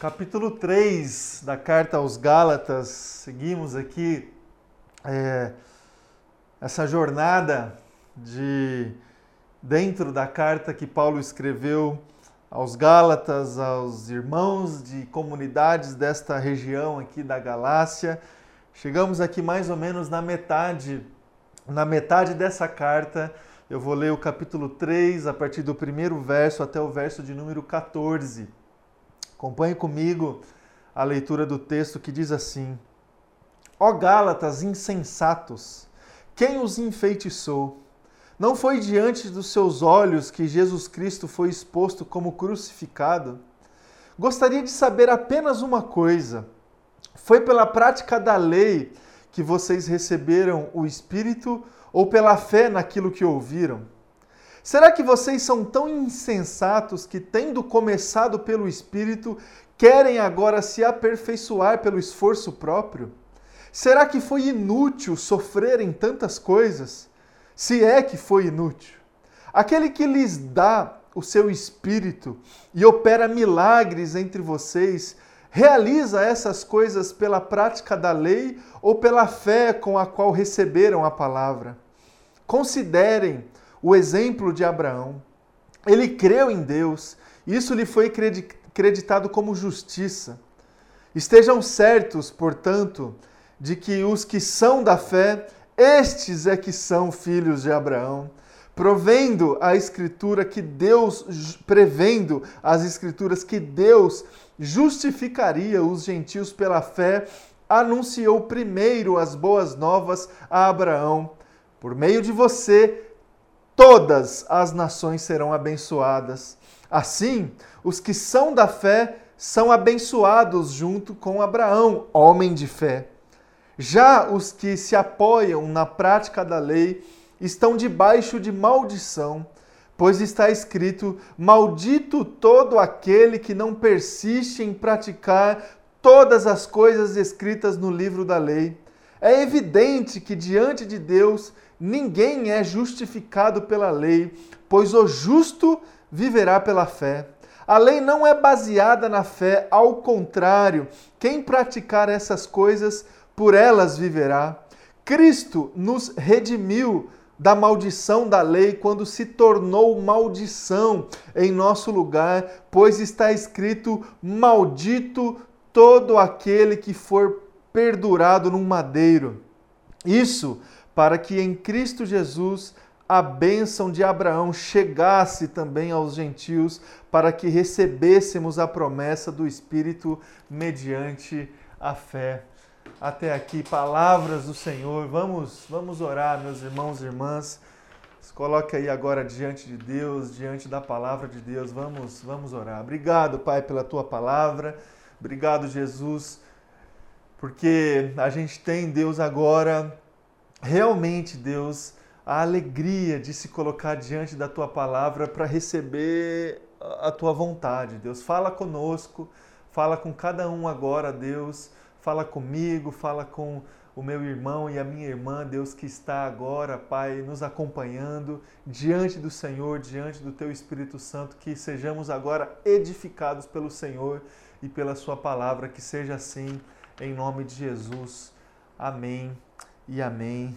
capítulo 3 da carta aos Gálatas. Seguimos aqui é, essa jornada de dentro da carta que Paulo escreveu aos Gálatas, aos irmãos de comunidades desta região aqui da Galácia. Chegamos aqui mais ou menos na metade, na metade dessa carta. Eu vou ler o capítulo 3, a partir do primeiro verso até o verso de número 14. Acompanhe comigo a leitura do texto que diz assim: Ó Gálatas insensatos, quem os enfeitiçou? Não foi diante dos seus olhos que Jesus Cristo foi exposto como crucificado? Gostaria de saber apenas uma coisa: foi pela prática da lei que vocês receberam o Espírito ou pela fé naquilo que ouviram? Será que vocês são tão insensatos que, tendo começado pelo Espírito, querem agora se aperfeiçoar pelo esforço próprio? Será que foi inútil sofrerem tantas coisas? Se é que foi inútil. Aquele que lhes dá o seu Espírito e opera milagres entre vocês, realiza essas coisas pela prática da lei ou pela fé com a qual receberam a palavra? Considerem o exemplo de Abraão. Ele creu em Deus, isso lhe foi creditado como justiça. Estejam certos, portanto, de que os que são da fé, estes é que são filhos de Abraão, provendo a escritura que Deus prevendo as escrituras que Deus justificaria os gentios pela fé, anunciou primeiro as boas novas a Abraão. Por meio de você, todas as nações serão abençoadas. Assim, os que são da fé são abençoados junto com Abraão, homem de fé. Já os que se apoiam na prática da lei estão debaixo de maldição, pois está escrito: Maldito todo aquele que não persiste em praticar todas as coisas escritas no livro da lei. É evidente que diante de Deus ninguém é justificado pela lei, pois o justo viverá pela fé. A lei não é baseada na fé, ao contrário, quem praticar essas coisas, por elas viverá. Cristo nos redimiu da maldição da lei quando se tornou maldição em nosso lugar, pois está escrito: Maldito todo aquele que for perdurado num madeiro. Isso para que em Cristo Jesus a bênção de Abraão chegasse também aos gentios, para que recebêssemos a promessa do Espírito mediante a fé. Até aqui, palavras do Senhor. Vamos, vamos orar, meus irmãos e irmãs. Se coloque aí agora diante de Deus, diante da palavra de Deus. Vamos, vamos orar. Obrigado, Pai, pela tua palavra. Obrigado, Jesus, porque a gente tem Deus agora realmente, Deus, a alegria de se colocar diante da tua palavra para receber a tua vontade. Deus, fala conosco, fala com cada um agora, Deus. Fala comigo, fala com o meu irmão e a minha irmã, Deus, que está agora, Pai, nos acompanhando diante do Senhor, diante do Teu Espírito Santo, que sejamos agora edificados pelo Senhor e pela Sua palavra, que seja assim, em nome de Jesus. Amém e amém.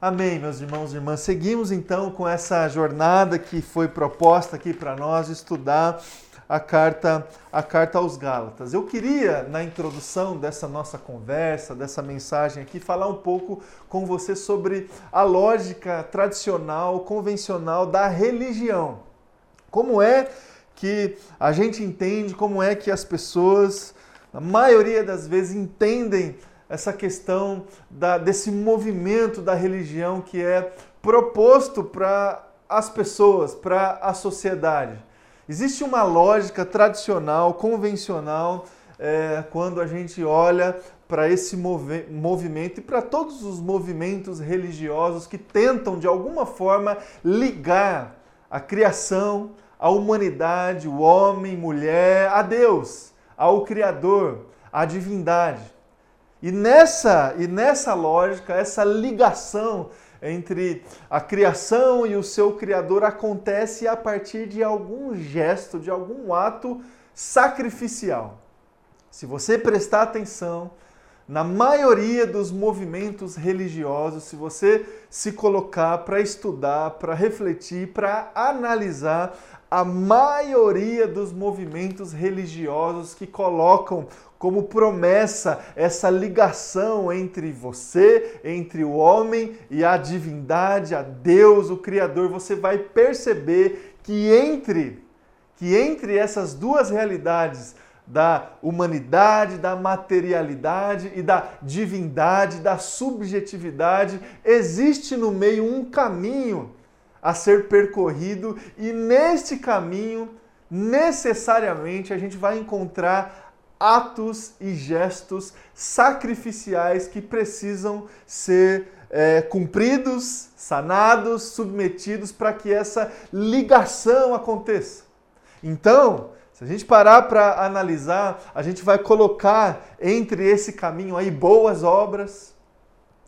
Amém, meus irmãos e irmãs. Seguimos então com essa jornada que foi proposta aqui para nós estudar a carta a carta aos Gálatas. Eu queria na introdução dessa nossa conversa, dessa mensagem aqui, falar um pouco com você sobre a lógica tradicional, convencional da religião. Como é que a gente entende, como é que as pessoas, na maioria das vezes, entendem essa questão da, desse movimento da religião que é proposto para as pessoas, para a sociedade. Existe uma lógica tradicional, convencional, é, quando a gente olha para esse movi movimento e para todos os movimentos religiosos que tentam, de alguma forma, ligar a criação, a humanidade, o homem, mulher, a Deus, ao Criador, à divindade. E nessa, e nessa lógica, essa ligação entre a criação e o seu Criador acontece a partir de algum gesto, de algum ato sacrificial. se você prestar atenção, na maioria dos movimentos religiosos, se você se colocar para estudar, para refletir, para analisar, a maioria dos movimentos religiosos que colocam como promessa essa ligação entre você, entre o homem e a divindade, a Deus, o Criador, você vai perceber que entre que entre essas duas realidades, da humanidade, da materialidade e da divindade, da subjetividade, existe no meio um caminho a ser percorrido e neste caminho, necessariamente, a gente vai encontrar atos e gestos sacrificiais que precisam ser é, cumpridos, sanados, submetidos para que essa ligação aconteça. Então, se a gente parar para analisar, a gente vai colocar entre esse caminho aí boas obras.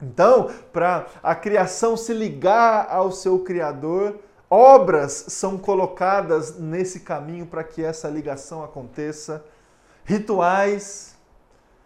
Então, para a criação se ligar ao seu Criador, obras são colocadas nesse caminho para que essa ligação aconteça. Rituais,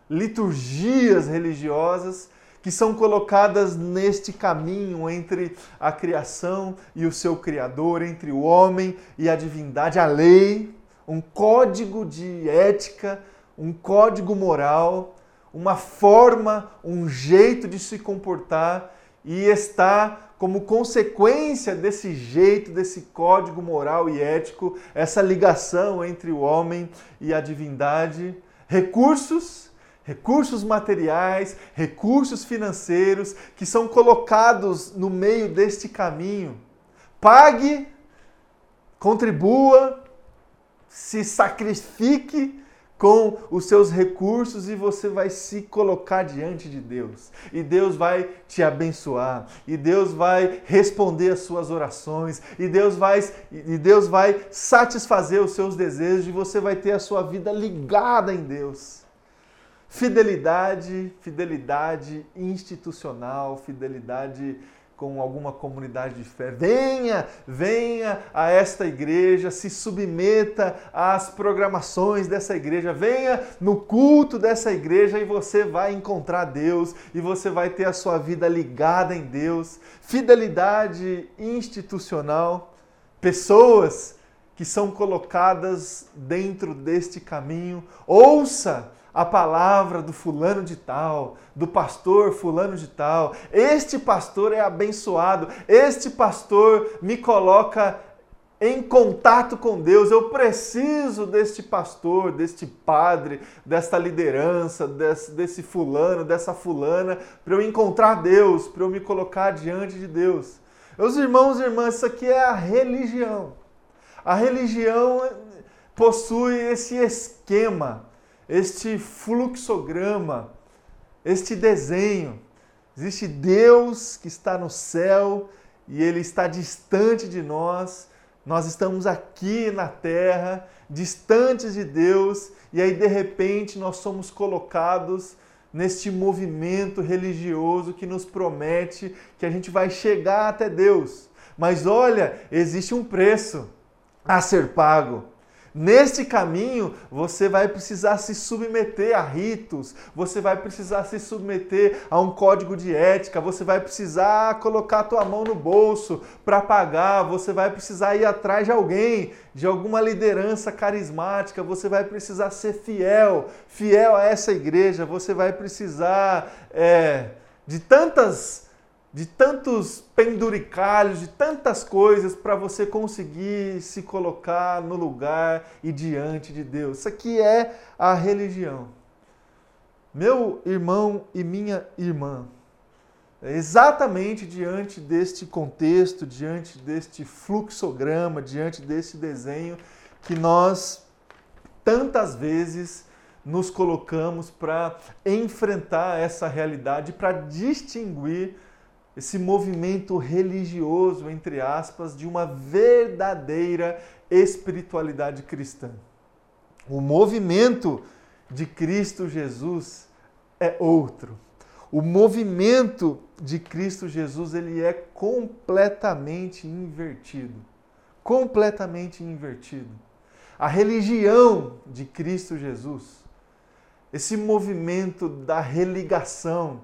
liturgias religiosas que são colocadas neste caminho entre a criação e o seu Criador, entre o homem e a divindade, a lei um código de ética, um código moral, uma forma, um jeito de se comportar e está como consequência desse jeito, desse código moral e ético, essa ligação entre o homem e a divindade, recursos, recursos materiais, recursos financeiros que são colocados no meio deste caminho. Pague, contribua, se sacrifique com os seus recursos e você vai se colocar diante de Deus. E Deus vai te abençoar, e Deus vai responder as suas orações, e Deus vai e Deus vai satisfazer os seus desejos e você vai ter a sua vida ligada em Deus. Fidelidade, fidelidade institucional, fidelidade com alguma comunidade de fé. Venha, venha a esta igreja, se submeta às programações dessa igreja, venha no culto dessa igreja e você vai encontrar Deus e você vai ter a sua vida ligada em Deus. Fidelidade institucional, pessoas que são colocadas dentro deste caminho. Ouça a palavra do fulano de tal, do pastor fulano de tal. Este pastor é abençoado, este pastor me coloca em contato com Deus. Eu preciso deste pastor, deste padre, desta liderança, desse, desse fulano, dessa fulana, para eu encontrar Deus, para eu me colocar diante de Deus. Meus irmãos e irmãs, isso aqui é a religião. A religião possui esse esquema este fluxograma, este desenho. Existe Deus que está no céu e ele está distante de nós. Nós estamos aqui na terra, distantes de Deus, e aí de repente nós somos colocados neste movimento religioso que nos promete que a gente vai chegar até Deus. Mas olha, existe um preço a ser pago. Neste caminho, você vai precisar se submeter a ritos, você vai precisar se submeter a um código de ética, você vai precisar colocar a tua mão no bolso para pagar, você vai precisar ir atrás de alguém, de alguma liderança carismática, você vai precisar ser fiel, fiel a essa igreja, você vai precisar é, de tantas de tantos penduricalhos, de tantas coisas para você conseguir se colocar no lugar e diante de Deus. Isso aqui é a religião. Meu irmão e minha irmã, é exatamente diante deste contexto, diante deste fluxograma, diante deste desenho que nós tantas vezes nos colocamos para enfrentar essa realidade, para distinguir esse movimento religioso, entre aspas, de uma verdadeira espiritualidade cristã. O movimento de Cristo Jesus é outro. O movimento de Cristo Jesus ele é completamente invertido. Completamente invertido. A religião de Cristo Jesus esse movimento da religação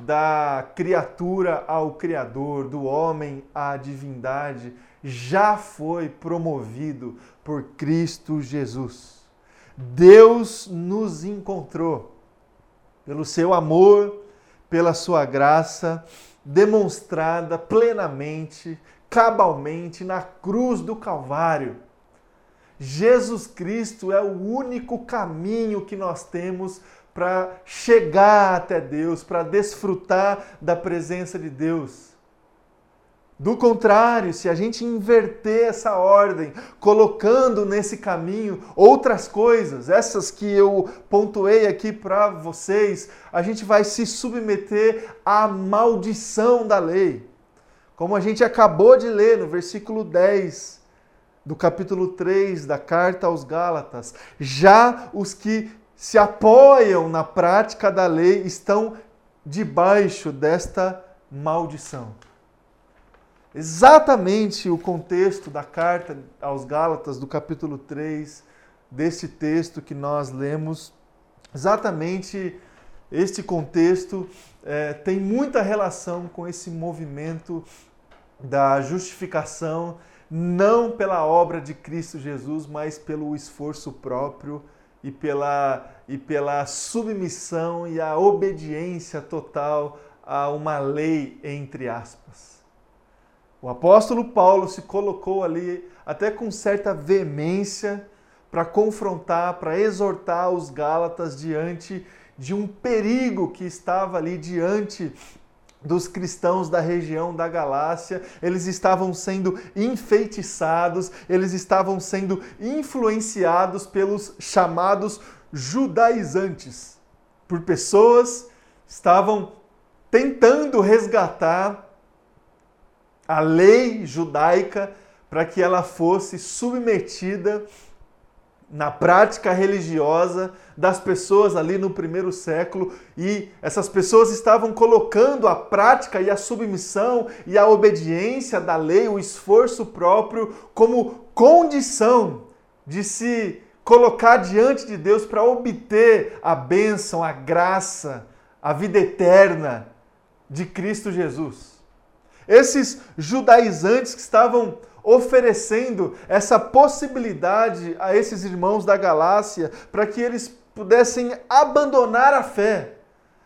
da criatura ao Criador, do homem à divindade, já foi promovido por Cristo Jesus. Deus nos encontrou pelo seu amor, pela sua graça, demonstrada plenamente, cabalmente na cruz do Calvário. Jesus Cristo é o único caminho que nós temos para chegar até Deus, para desfrutar da presença de Deus. Do contrário, se a gente inverter essa ordem, colocando nesse caminho outras coisas, essas que eu pontuei aqui para vocês, a gente vai se submeter à maldição da lei. Como a gente acabou de ler no versículo 10 do capítulo 3 da carta aos Gálatas, já os que se apoiam na prática da lei estão debaixo desta maldição. Exatamente o contexto da carta aos Gálatas, do capítulo 3, desse texto que nós lemos, exatamente este contexto é, tem muita relação com esse movimento da justificação, não pela obra de Cristo Jesus, mas pelo esforço próprio e pela, e pela submissão e a obediência total a uma lei, entre aspas. O apóstolo Paulo se colocou ali até com certa veemência para confrontar, para exortar os Gálatas diante de um perigo que estava ali diante dos cristãos da região da Galácia, eles estavam sendo enfeitiçados, eles estavam sendo influenciados pelos chamados judaizantes, por pessoas que estavam tentando resgatar a lei judaica para que ela fosse submetida na prática religiosa das pessoas ali no primeiro século e essas pessoas estavam colocando a prática e a submissão e a obediência da lei, o esforço próprio como condição de se colocar diante de Deus para obter a bênção, a graça, a vida eterna de Cristo Jesus. Esses judaizantes que estavam oferecendo essa possibilidade a esses irmãos da Galácia para que eles pudessem abandonar a fé,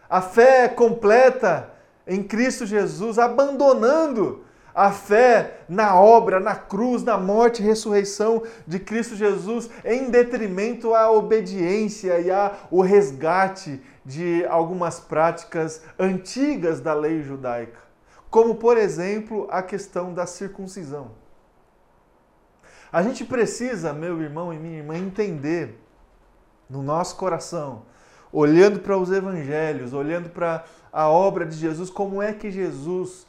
a fé completa em Cristo Jesus, abandonando a fé na obra, na cruz, na morte e ressurreição de Cristo Jesus, em detrimento à obediência e ao resgate de algumas práticas antigas da lei judaica, como, por exemplo, a questão da circuncisão. A gente precisa, meu irmão e minha irmã, entender no nosso coração, olhando para os evangelhos, olhando para a obra de Jesus, como é que Jesus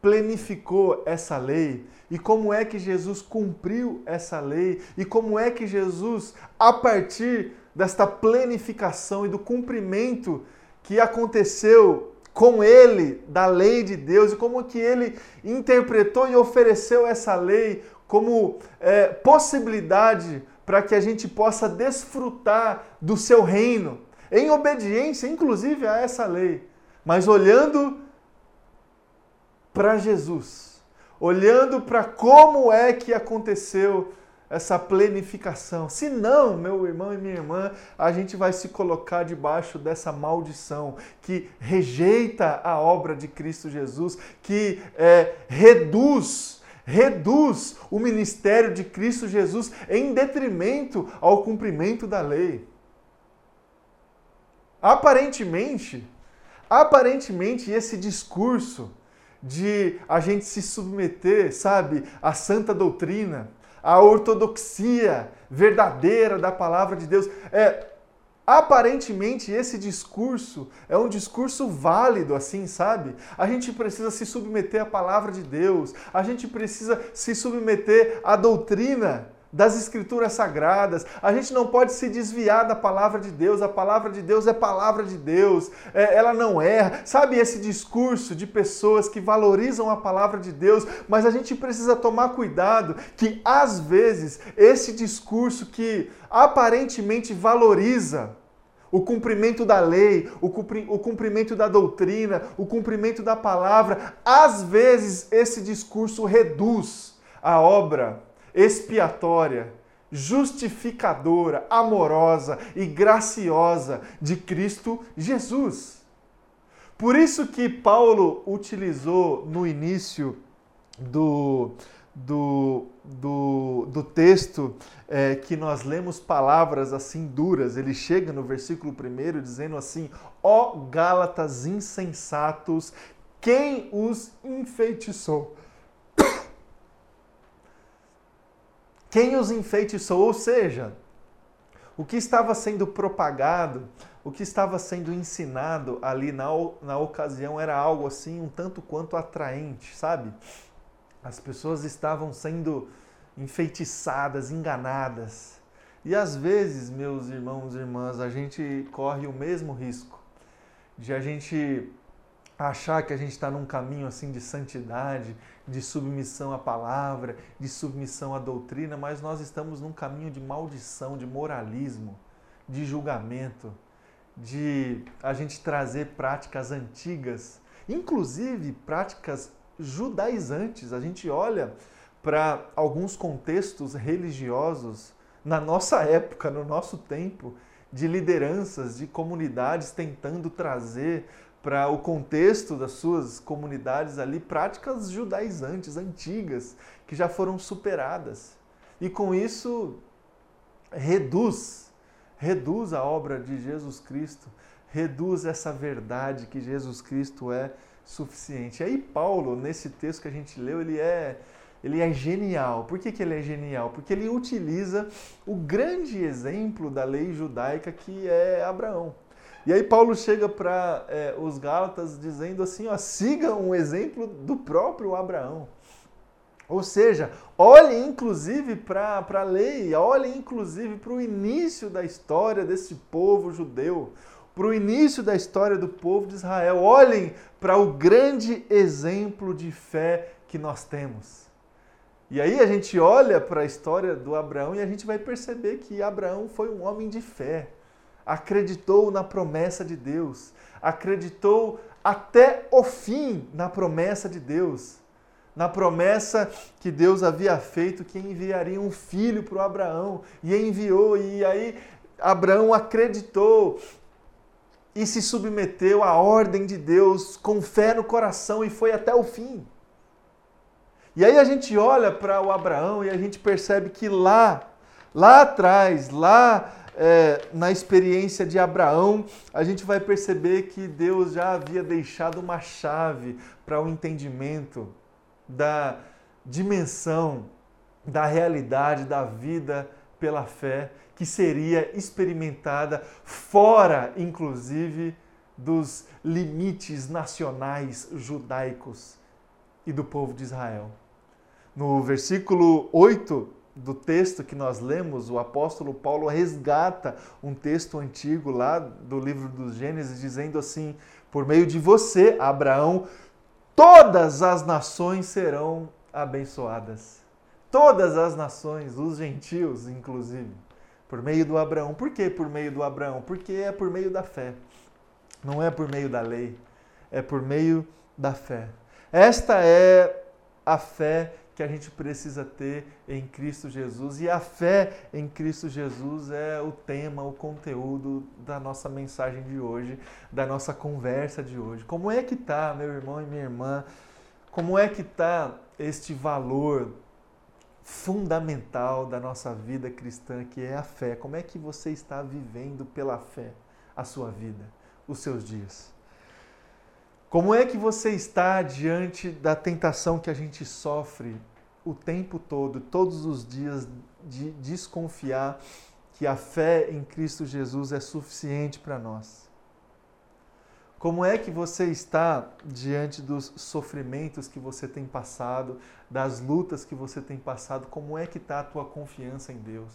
planificou essa lei e como é que Jesus cumpriu essa lei e como é que Jesus, a partir desta planificação e do cumprimento que aconteceu com ele da lei de Deus e como que ele interpretou e ofereceu essa lei como é, possibilidade para que a gente possa desfrutar do seu reino, em obediência, inclusive, a essa lei, mas olhando para Jesus, olhando para como é que aconteceu essa planificação. Se não, meu irmão e minha irmã, a gente vai se colocar debaixo dessa maldição que rejeita a obra de Cristo Jesus, que é, reduz reduz o ministério de Cristo Jesus em detrimento ao cumprimento da lei. Aparentemente, aparentemente esse discurso de a gente se submeter, sabe, à santa doutrina, à ortodoxia verdadeira da palavra de Deus, é Aparentemente, esse discurso é um discurso válido, assim, sabe? A gente precisa se submeter à palavra de Deus, a gente precisa se submeter à doutrina das escrituras sagradas. A gente não pode se desviar da palavra de Deus. A palavra de Deus é palavra de Deus. É, ela não erra. Sabe esse discurso de pessoas que valorizam a palavra de Deus, mas a gente precisa tomar cuidado que às vezes esse discurso que aparentemente valoriza o cumprimento da lei, o cumprimento da doutrina, o cumprimento da palavra. Às vezes, esse discurso reduz a obra expiatória, justificadora, amorosa e graciosa de Cristo Jesus. Por isso que Paulo utilizou no início do, do, do, do texto é, que nós lemos palavras assim duras. Ele chega no versículo 1 dizendo assim: Ó Gálatas insensatos, quem os enfeitiçou? Quem os enfeitiçou? Ou seja, o que estava sendo propagado, o que estava sendo ensinado ali na, na ocasião era algo assim um tanto quanto atraente, sabe? As pessoas estavam sendo enfeitiçadas, enganadas. E às vezes, meus irmãos e irmãs, a gente corre o mesmo risco de a gente achar que a gente está num caminho assim de santidade, de submissão à palavra, de submissão à doutrina, mas nós estamos num caminho de maldição, de moralismo, de julgamento, de a gente trazer práticas antigas, inclusive práticas judaizantes. A gente olha para alguns contextos religiosos na nossa época, no nosso tempo, de lideranças, de comunidades tentando trazer para o contexto das suas comunidades ali práticas judaizantes, antigas, que já foram superadas. E com isso reduz, reduz a obra de Jesus Cristo, reduz essa verdade que Jesus Cristo é suficiente. Aí Paulo, nesse texto que a gente leu, ele é ele é genial. Por que, que ele é genial? Porque ele utiliza o grande exemplo da lei judaica que é Abraão. E aí Paulo chega para é, os Gálatas dizendo assim, ó, siga um exemplo do próprio Abraão. Ou seja, olhe inclusive para a lei, olhe inclusive para o início da história desse povo judeu para o início da história do povo de Israel. Olhem para o grande exemplo de fé que nós temos. E aí a gente olha para a história do Abraão e a gente vai perceber que Abraão foi um homem de fé. Acreditou na promessa de Deus, acreditou até o fim na promessa de Deus, na promessa que Deus havia feito que enviaria um filho para Abraão e enviou. E aí Abraão acreditou e se submeteu à ordem de Deus com fé no coração e foi até o fim. E aí a gente olha para o Abraão e a gente percebe que lá, lá atrás, lá é, na experiência de Abraão, a gente vai perceber que Deus já havia deixado uma chave para o entendimento da dimensão, da realidade da vida pela fé que seria experimentada fora, inclusive, dos limites nacionais judaicos e do povo de Israel. No versículo 8 do texto que nós lemos, o apóstolo Paulo resgata um texto antigo lá do livro dos Gênesis, dizendo assim: Por meio de você, Abraão, todas as nações serão abençoadas. Todas as nações, os gentios, inclusive por meio do Abraão. Por que por meio do Abraão? Porque é por meio da fé. Não é por meio da lei, é por meio da fé. Esta é a fé que a gente precisa ter em Cristo Jesus. E a fé em Cristo Jesus é o tema, o conteúdo da nossa mensagem de hoje, da nossa conversa de hoje. Como é que tá, meu irmão e minha irmã? Como é que tá este valor fundamental da nossa vida cristã, que é a fé. Como é que você está vivendo pela fé a sua vida, os seus dias? Como é que você está diante da tentação que a gente sofre o tempo todo, todos os dias, de desconfiar que a fé em Cristo Jesus é suficiente para nós? Como é que você está diante dos sofrimentos que você tem passado, das lutas que você tem passado? Como é que está a tua confiança em Deus?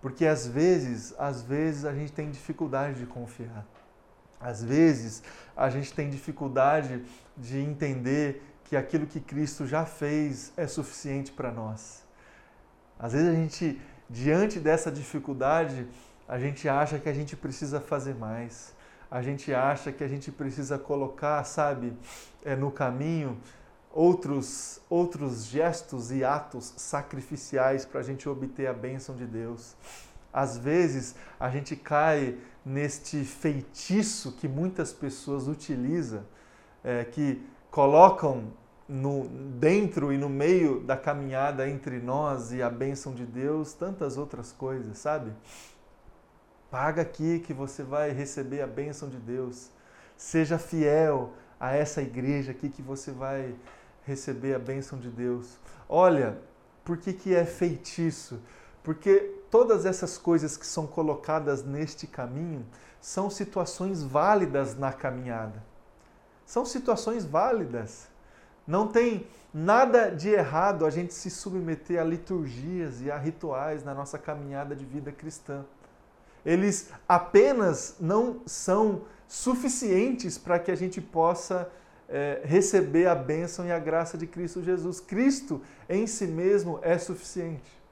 Porque às vezes, às vezes a gente tem dificuldade de confiar. Às vezes a gente tem dificuldade de entender que aquilo que Cristo já fez é suficiente para nós. Às vezes a gente, diante dessa dificuldade, a gente acha que a gente precisa fazer mais, a gente acha que a gente precisa colocar, sabe, é, no caminho outros, outros gestos e atos sacrificiais para a gente obter a bênção de Deus. Às vezes a gente cai neste feitiço que muitas pessoas utilizam, é, que colocam no, dentro e no meio da caminhada entre nós e a bênção de Deus tantas outras coisas, sabe? Paga aqui que você vai receber a bênção de Deus. Seja fiel a essa igreja aqui que você vai receber a bênção de Deus. Olha, por que, que é feitiço? Porque todas essas coisas que são colocadas neste caminho são situações válidas na caminhada. São situações válidas. Não tem nada de errado a gente se submeter a liturgias e a rituais na nossa caminhada de vida cristã. Eles apenas não são suficientes para que a gente possa é, receber a bênção e a graça de Cristo Jesus. Cristo em si mesmo é suficiente.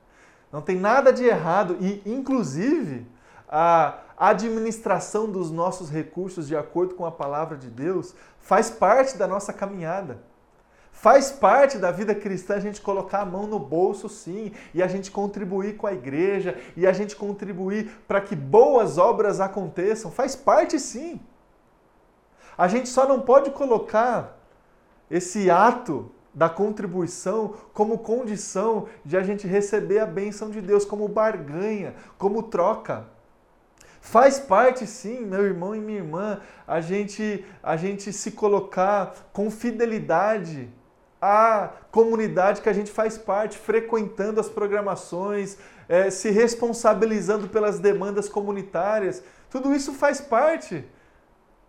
Não tem nada de errado e, inclusive, a administração dos nossos recursos de acordo com a palavra de Deus faz parte da nossa caminhada. Faz parte da vida cristã a gente colocar a mão no bolso, sim, e a gente contribuir com a igreja, e a gente contribuir para que boas obras aconteçam. Faz parte, sim. A gente só não pode colocar esse ato da contribuição como condição de a gente receber a bênção de Deus, como barganha, como troca. Faz parte, sim, meu irmão e minha irmã, a gente, a gente se colocar com fidelidade à comunidade que a gente faz parte, frequentando as programações, é, se responsabilizando pelas demandas comunitárias. Tudo isso faz parte.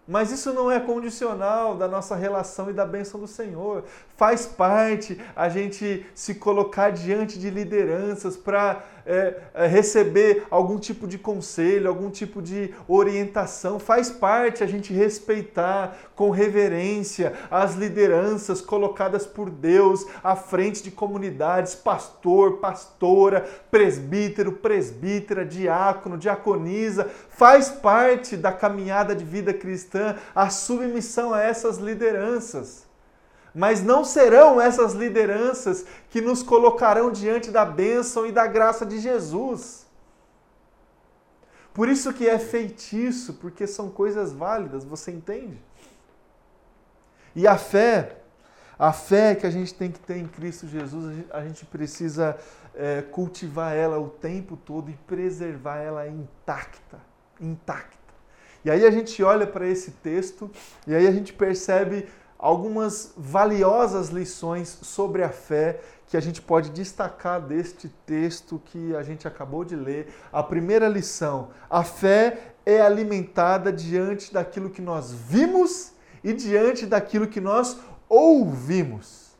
Mas isso não é condicional da nossa relação e da bênção do Senhor. Faz parte a gente se colocar diante de lideranças para é, é, receber algum tipo de conselho, algum tipo de orientação. Faz parte a gente respeitar com reverência as lideranças colocadas por Deus à frente de comunidades, pastor, pastora, presbítero, presbítera, diácono, diaconisa. Faz parte da caminhada de vida cristã a submissão a essas lideranças mas não serão essas lideranças que nos colocarão diante da bênção e da graça de Jesus. Por isso que é feitiço, porque são coisas válidas, você entende? E a fé, a fé que a gente tem que ter em Cristo Jesus, a gente precisa é, cultivar ela o tempo todo e preservar ela intacta, intacta. E aí a gente olha para esse texto e aí a gente percebe algumas valiosas lições sobre a fé que a gente pode destacar deste texto que a gente acabou de ler. A primeira lição: a fé é alimentada diante daquilo que nós vimos e diante daquilo que nós ouvimos.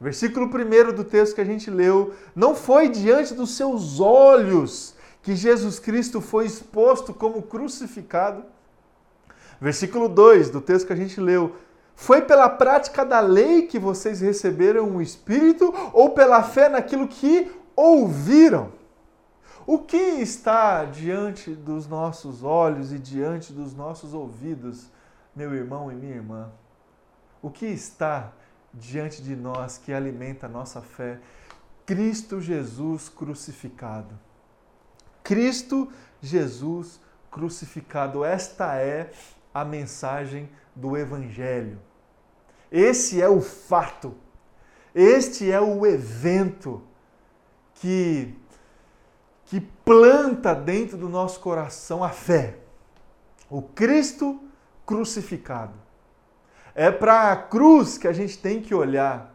Versículo 1 do texto que a gente leu: Não foi diante dos seus olhos que Jesus Cristo foi exposto como crucificado. Versículo 2 do texto que a gente leu: foi pela prática da lei que vocês receberam o Espírito ou pela fé naquilo que ouviram? O que está diante dos nossos olhos e diante dos nossos ouvidos, meu irmão e minha irmã? O que está diante de nós que alimenta a nossa fé? Cristo Jesus crucificado. Cristo Jesus crucificado. Esta é a mensagem do Evangelho. Esse é o fato. Este é o evento que que planta dentro do nosso coração a fé. O Cristo crucificado. É para a cruz que a gente tem que olhar.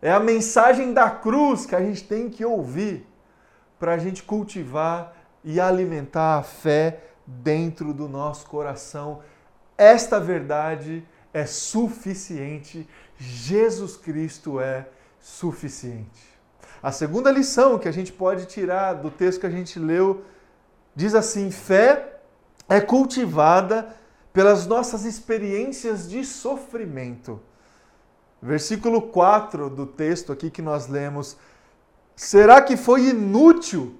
É a mensagem da cruz que a gente tem que ouvir para a gente cultivar e alimentar a fé dentro do nosso coração. Esta verdade é suficiente, Jesus Cristo é suficiente. A segunda lição que a gente pode tirar do texto que a gente leu diz assim: fé é cultivada pelas nossas experiências de sofrimento. Versículo 4 do texto aqui que nós lemos: Será que foi inútil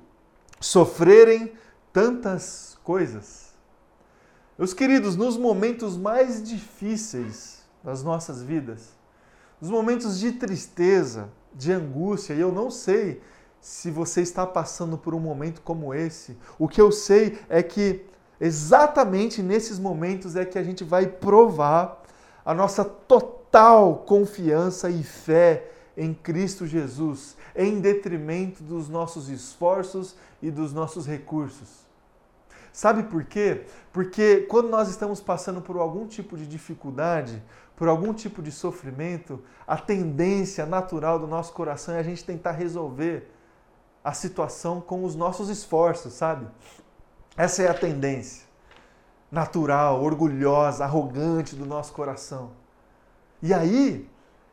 sofrerem tantas coisas. Meus queridos, nos momentos mais difíceis das nossas vidas, nos momentos de tristeza, de angústia, e eu não sei se você está passando por um momento como esse, o que eu sei é que exatamente nesses momentos é que a gente vai provar a nossa total confiança e fé em Cristo Jesus, em detrimento dos nossos esforços e dos nossos recursos. Sabe por quê? Porque quando nós estamos passando por algum tipo de dificuldade, por algum tipo de sofrimento, a tendência natural do nosso coração é a gente tentar resolver a situação com os nossos esforços, sabe? Essa é a tendência natural, orgulhosa, arrogante do nosso coração. E aí,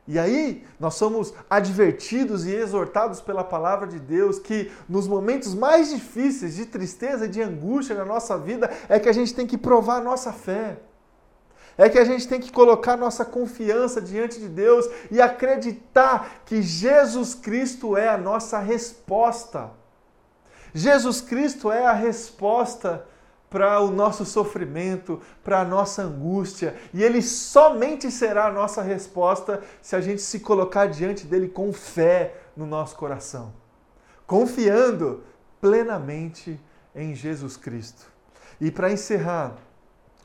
e aí, nós somos advertidos e exortados pela palavra de Deus que nos momentos mais difíceis de tristeza e de angústia na nossa vida é que a gente tem que provar a nossa fé. É que a gente tem que colocar nossa confiança diante de Deus e acreditar que Jesus Cristo é a nossa resposta. Jesus Cristo é a resposta para o nosso sofrimento, para a nossa angústia, e ele somente será a nossa resposta se a gente se colocar diante dele com fé no nosso coração, confiando plenamente em Jesus Cristo. E para encerrar,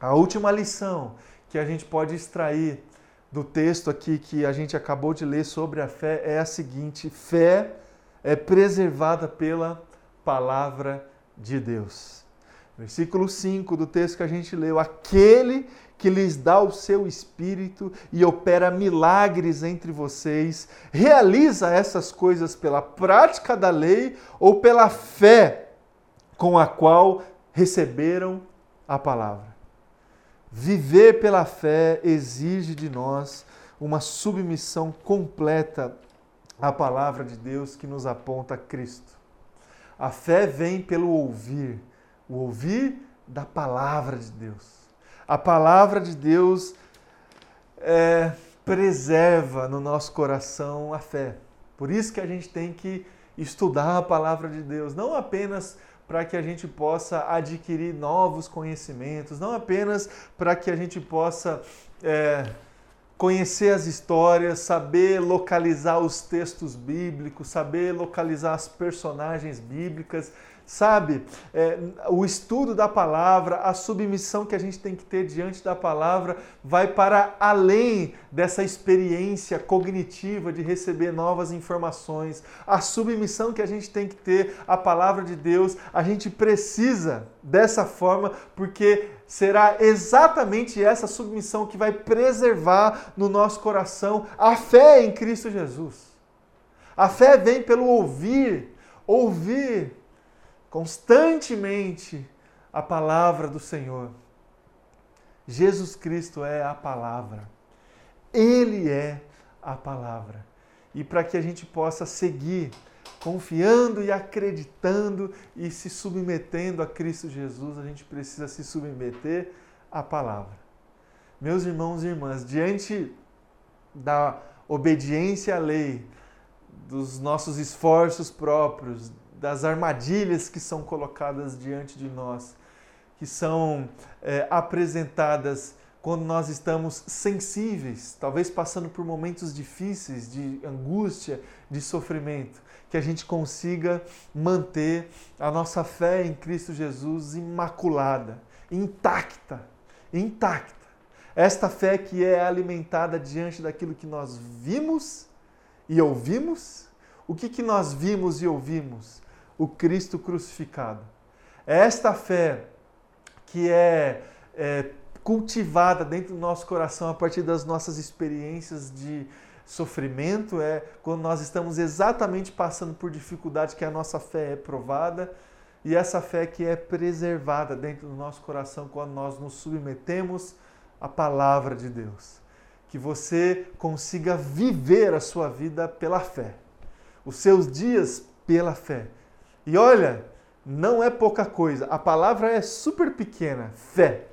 a última lição que a gente pode extrair do texto aqui que a gente acabou de ler sobre a fé é a seguinte: fé é preservada pela palavra de Deus. Versículo 5 do texto que a gente leu: Aquele que lhes dá o seu espírito e opera milagres entre vocês, realiza essas coisas pela prática da lei ou pela fé com a qual receberam a palavra. Viver pela fé exige de nós uma submissão completa à palavra de Deus que nos aponta a Cristo. A fé vem pelo ouvir o ouvir da palavra de Deus. A palavra de Deus é, preserva no nosso coração a fé. Por isso que a gente tem que estudar a palavra de Deus, não apenas para que a gente possa adquirir novos conhecimentos, não apenas para que a gente possa é, conhecer as histórias, saber localizar os textos bíblicos, saber localizar as personagens bíblicas, sabe? É, o estudo da palavra, a submissão que a gente tem que ter diante da palavra, vai para além dessa experiência cognitiva de receber novas informações. A submissão que a gente tem que ter à palavra de Deus, a gente precisa dessa forma, porque será exatamente essa submissão que vai preservar no nosso coração a fé em Cristo Jesus. A fé vem pelo ouvir, ouvir constantemente a palavra do Senhor. Jesus Cristo é a palavra. Ele é a palavra. E para que a gente possa seguir confiando e acreditando e se submetendo a Cristo Jesus, a gente precisa se submeter à palavra. Meus irmãos e irmãs, diante da obediência à lei, dos nossos esforços próprios, das armadilhas que são colocadas diante de nós, que são é, apresentadas quando nós estamos sensíveis, talvez passando por momentos difíceis de angústia, de sofrimento, que a gente consiga manter a nossa fé em Cristo Jesus imaculada, intacta, intacta. Esta fé que é alimentada diante daquilo que nós vimos e ouvimos. O que, que nós vimos e ouvimos? O Cristo crucificado. É esta fé que é, é cultivada dentro do nosso coração a partir das nossas experiências de sofrimento, é quando nós estamos exatamente passando por dificuldade que a nossa fé é provada e essa fé que é preservada dentro do nosso coração quando nós nos submetemos à palavra de Deus. Que você consiga viver a sua vida pela fé, os seus dias pela fé e olha, não é pouca coisa. A palavra é super pequena, fé.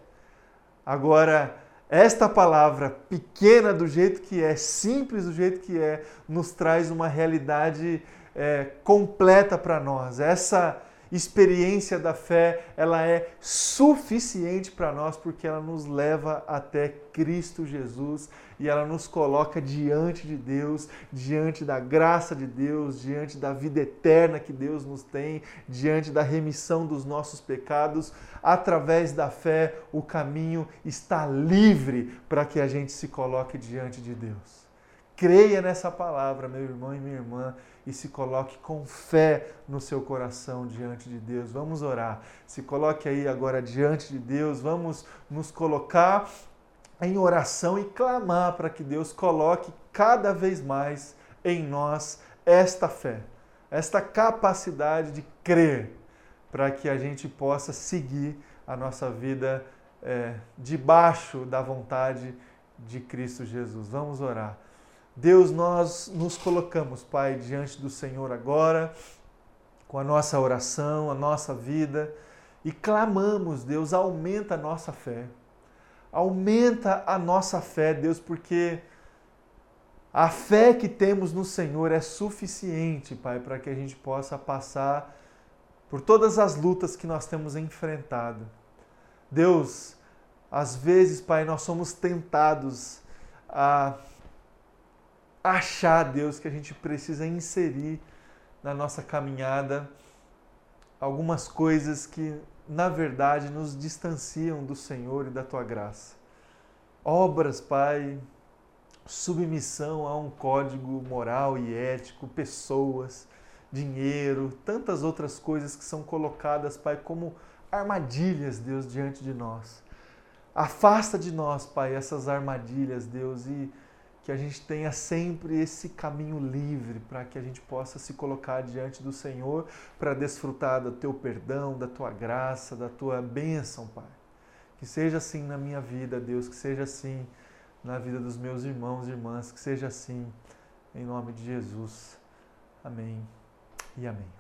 Agora, esta palavra pequena do jeito que é, simples do jeito que é, nos traz uma realidade é, completa para nós. Essa experiência da fé, ela é suficiente para nós porque ela nos leva até Cristo Jesus e ela nos coloca diante de Deus, diante da graça de Deus, diante da vida eterna que Deus nos tem, diante da remissão dos nossos pecados. Através da fé, o caminho está livre para que a gente se coloque diante de Deus. Creia nessa palavra, meu irmão e minha irmã, e se coloque com fé no seu coração diante de Deus. Vamos orar. Se coloque aí agora diante de Deus. Vamos nos colocar em oração e clamar para que Deus coloque cada vez mais em nós esta fé, esta capacidade de crer, para que a gente possa seguir a nossa vida é, debaixo da vontade de Cristo Jesus. Vamos orar. Deus, nós nos colocamos, Pai, diante do Senhor agora, com a nossa oração, a nossa vida, e clamamos, Deus, aumenta a nossa fé. Aumenta a nossa fé, Deus, porque a fé que temos no Senhor é suficiente, Pai, para que a gente possa passar por todas as lutas que nós temos enfrentado. Deus, às vezes, Pai, nós somos tentados a achar, Deus, que a gente precisa inserir na nossa caminhada algumas coisas que, na verdade, nos distanciam do Senhor e da tua graça. Obras, Pai, submissão a um código moral e ético, pessoas, dinheiro, tantas outras coisas que são colocadas, Pai, como armadilhas, Deus, diante de nós. Afasta de nós, Pai, essas armadilhas, Deus, e que a gente tenha sempre esse caminho livre para que a gente possa se colocar diante do Senhor para desfrutar do teu perdão, da tua graça, da tua bênção, Pai. Que seja assim na minha vida, Deus, que seja assim na vida dos meus irmãos e irmãs, que seja assim em nome de Jesus. Amém e amém.